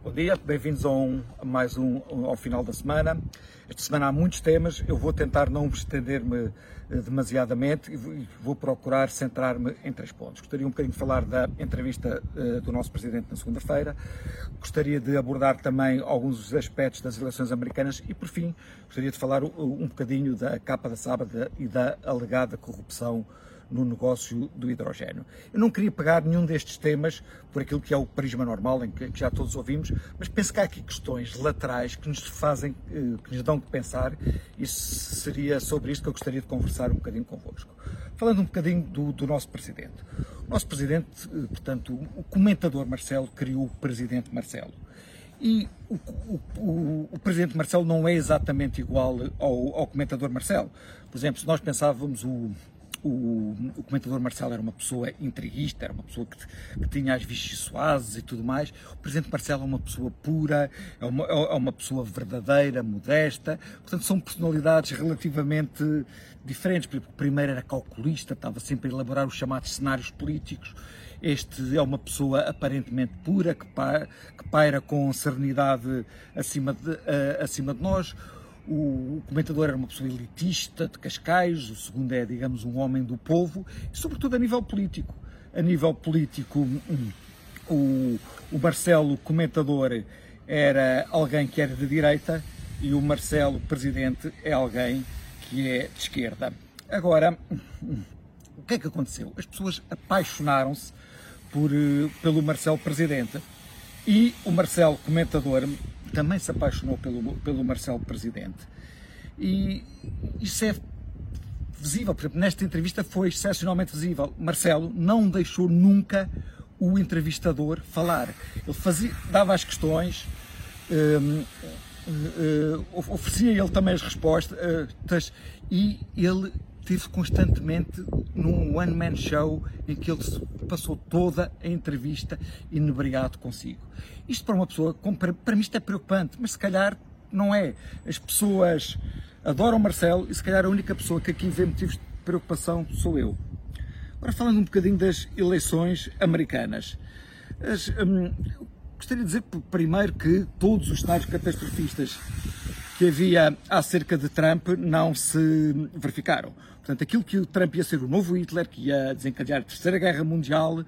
Bom dia, bem-vindos a, um, a mais um, ao final da semana. Esta semana há muitos temas, eu vou tentar não me estender-me eh, demasiadamente e vou procurar centrar-me em três pontos. Gostaria um bocadinho de falar da entrevista uh, do nosso Presidente na segunda-feira, gostaria de abordar também alguns dos aspectos das eleições americanas e, por fim, gostaria de falar um bocadinho da capa da sábado e da alegada corrupção no negócio do hidrogênio. Eu não queria pegar nenhum destes temas por aquilo que é o prisma normal, em que, já todos ouvimos, mas penso que há aqui questões laterais que nos fazem, eh, que nos dão que pensar, e seria sobre isto que eu gostaria de conversar um bocadinho convosco. Falando um bocadinho do, do nosso Presidente. O nosso Presidente, eh, portanto, o comentador Marcelo criou o Presidente Marcelo. E o, o, o, Presidente Marcelo não é exatamente igual ao, ao comentador Marcelo. Por exemplo, se nós pensávamos o, o, o, comentador Marcelo era uma pessoa intriguista, era uma pessoa que, que tinha as vichyssoases e tudo mais. O presidente Marcelo é uma pessoa pura, é uma, é uma pessoa verdadeira, modesta. Portanto, são personalidades relativamente diferentes. O primeiro era calculista, estava sempre a elaborar os chamados cenários políticos. Este é uma pessoa aparentemente pura, que paira, que paira com serenidade acima de, uh, acima de nós o comentador era uma pessoa elitista de Cascais, o segundo é, digamos, um homem do povo, e sobretudo a nível político. A nível político, hum, o, o Marcelo, comentador, era alguém que era de direita e o Marcelo, presidente, é alguém que é de esquerda. Agora, hum, o que é que aconteceu? As pessoas apaixonaram-se eh, pelo Marcelo, presidente, e o Marcelo, comentador, também se apaixonou pelo, pelo Marcelo Presidente. E isso é visível, por exemplo, nesta entrevista foi excepcionalmente visível. Marcelo não deixou nunca o entrevistador falar. Ele fazia, dava as questões, um, um, oferecia ele também as respostas e ele esteve constantemente num one-man show em que ele passou toda a entrevista inebriado consigo. Isto para uma pessoa, para mim isto é preocupante, mas se calhar não é. As pessoas adoram Marcelo e se calhar a única pessoa que aqui vê motivos de preocupação sou eu. Agora falando um bocadinho das eleições americanas. As, hum, gostaria de dizer primeiro que todos os cenários catastrofistas que havia acerca de Trump não se verificaram. Portanto, aquilo que o Trump ia ser o novo Hitler, que ia desencadear a Terceira Guerra Mundial,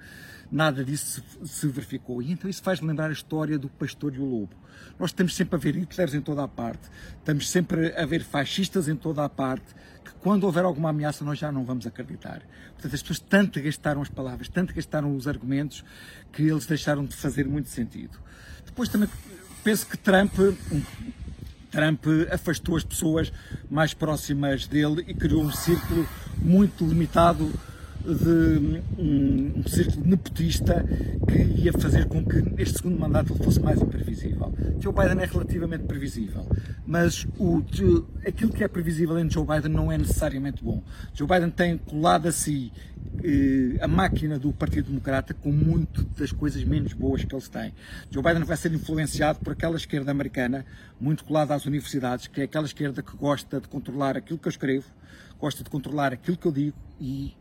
nada disso se, verificou. E então isso faz-me lembrar a história do pastor e o lobo. Nós estamos sempre a ver Hitlers em toda a parte, estamos sempre a ver fascistas em toda a parte, que quando houver alguma ameaça nós já não vamos acreditar. Portanto, as pessoas tanto gastaram as palavras, tanto gastaram os argumentos, que eles deixaram de fazer muito sentido. Depois também penso que Trump Trump afastou as pessoas mais próximas dele e criou um círculo muito limitado de um, um círculo nepotista que ia fazer com que este segundo mandato fosse mais imprevisível. Joe Biden é relativamente previsível, mas o, aquilo que é previsível em Joe Biden não é necessariamente bom. Joe Biden tem colado a si eh, a máquina do Partido Democrata com muito das coisas menos boas que eles têm. Joe Biden vai ser influenciado por aquela esquerda americana, muito colada às universidades, que é aquela esquerda que gosta de controlar aquilo que eu escrevo, gosta de controlar aquilo que eu digo e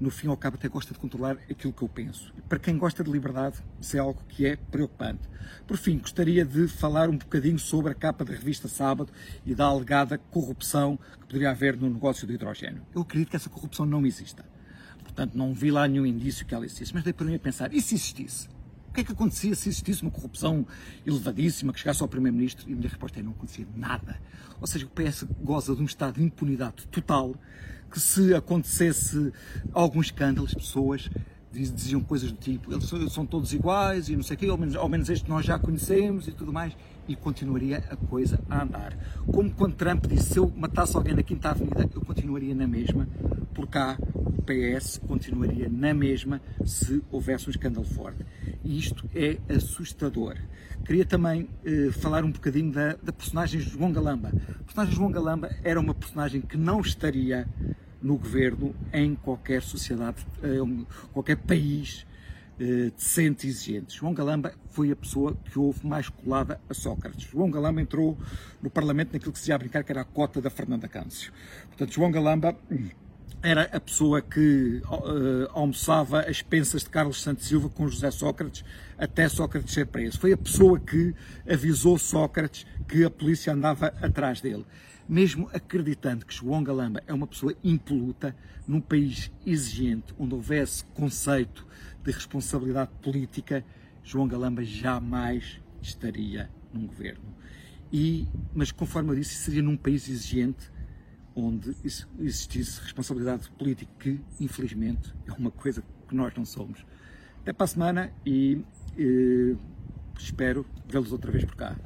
no fim ao cabo até gosta de controlar aquilo que eu penso. E para quem gosta de liberdade, isso é algo que é preocupante. Por fim, gostaria de falar um bocadinho sobre a capa da revista Sábado e da alegada corrupção que poderia haver no negócio do hidrogênio. Eu acredito que essa corrupção não exista. Portanto, não vi lá nenhum indício que ela existisse. Mas dei para mim a pensar, e se existisse? O que é que acontecia se existisse uma corrupção elevadíssima que chegasse ao Primeiro-Ministro? E a minha resposta é não acontecia nada. Ou seja, o PS goza de um estado de impunidade total que se acontecesse algum escândalo, as pessoas diziam coisas do tipo, eles são todos iguais e não sei o quê, ao menos, ao menos este nós já conhecemos e tudo mais, e continuaria a coisa a andar. Como quando Trump disse, se eu matasse alguém na Quinta Avenida, eu continuaria na mesma, por cá o PS continuaria na mesma se houvesse um escândalo forte. E isto é assustador. Queria também eh, falar um bocadinho da, da personagem João Galamba. A personagem João Galamba era uma personagem que não estaria no governo em qualquer sociedade, eh, qualquer país eh, decente e exigente. João Galamba foi a pessoa que houve mais colada a Sócrates. João Galamba entrou no Parlamento naquilo que se ia brincar que era a cota da Fernanda Câncio. Portanto, João Galamba era a pessoa que uh, almoçava as pensas de Carlos Santos Silva com José Sócrates até Sócrates ser preso. Foi a pessoa que avisou Sócrates que a polícia andava atrás dele. Mesmo acreditando que João Galamba é uma pessoa impoluta, num país exigente, onde houvesse conceito de responsabilidade política, João Galamba jamais estaria num governo. E, mas, conforme eu disse, seria num país exigente onde existisse responsabilidade política, que infelizmente é uma coisa que nós não somos. Até para a semana e, eh, espero vê-los outra vez por cá.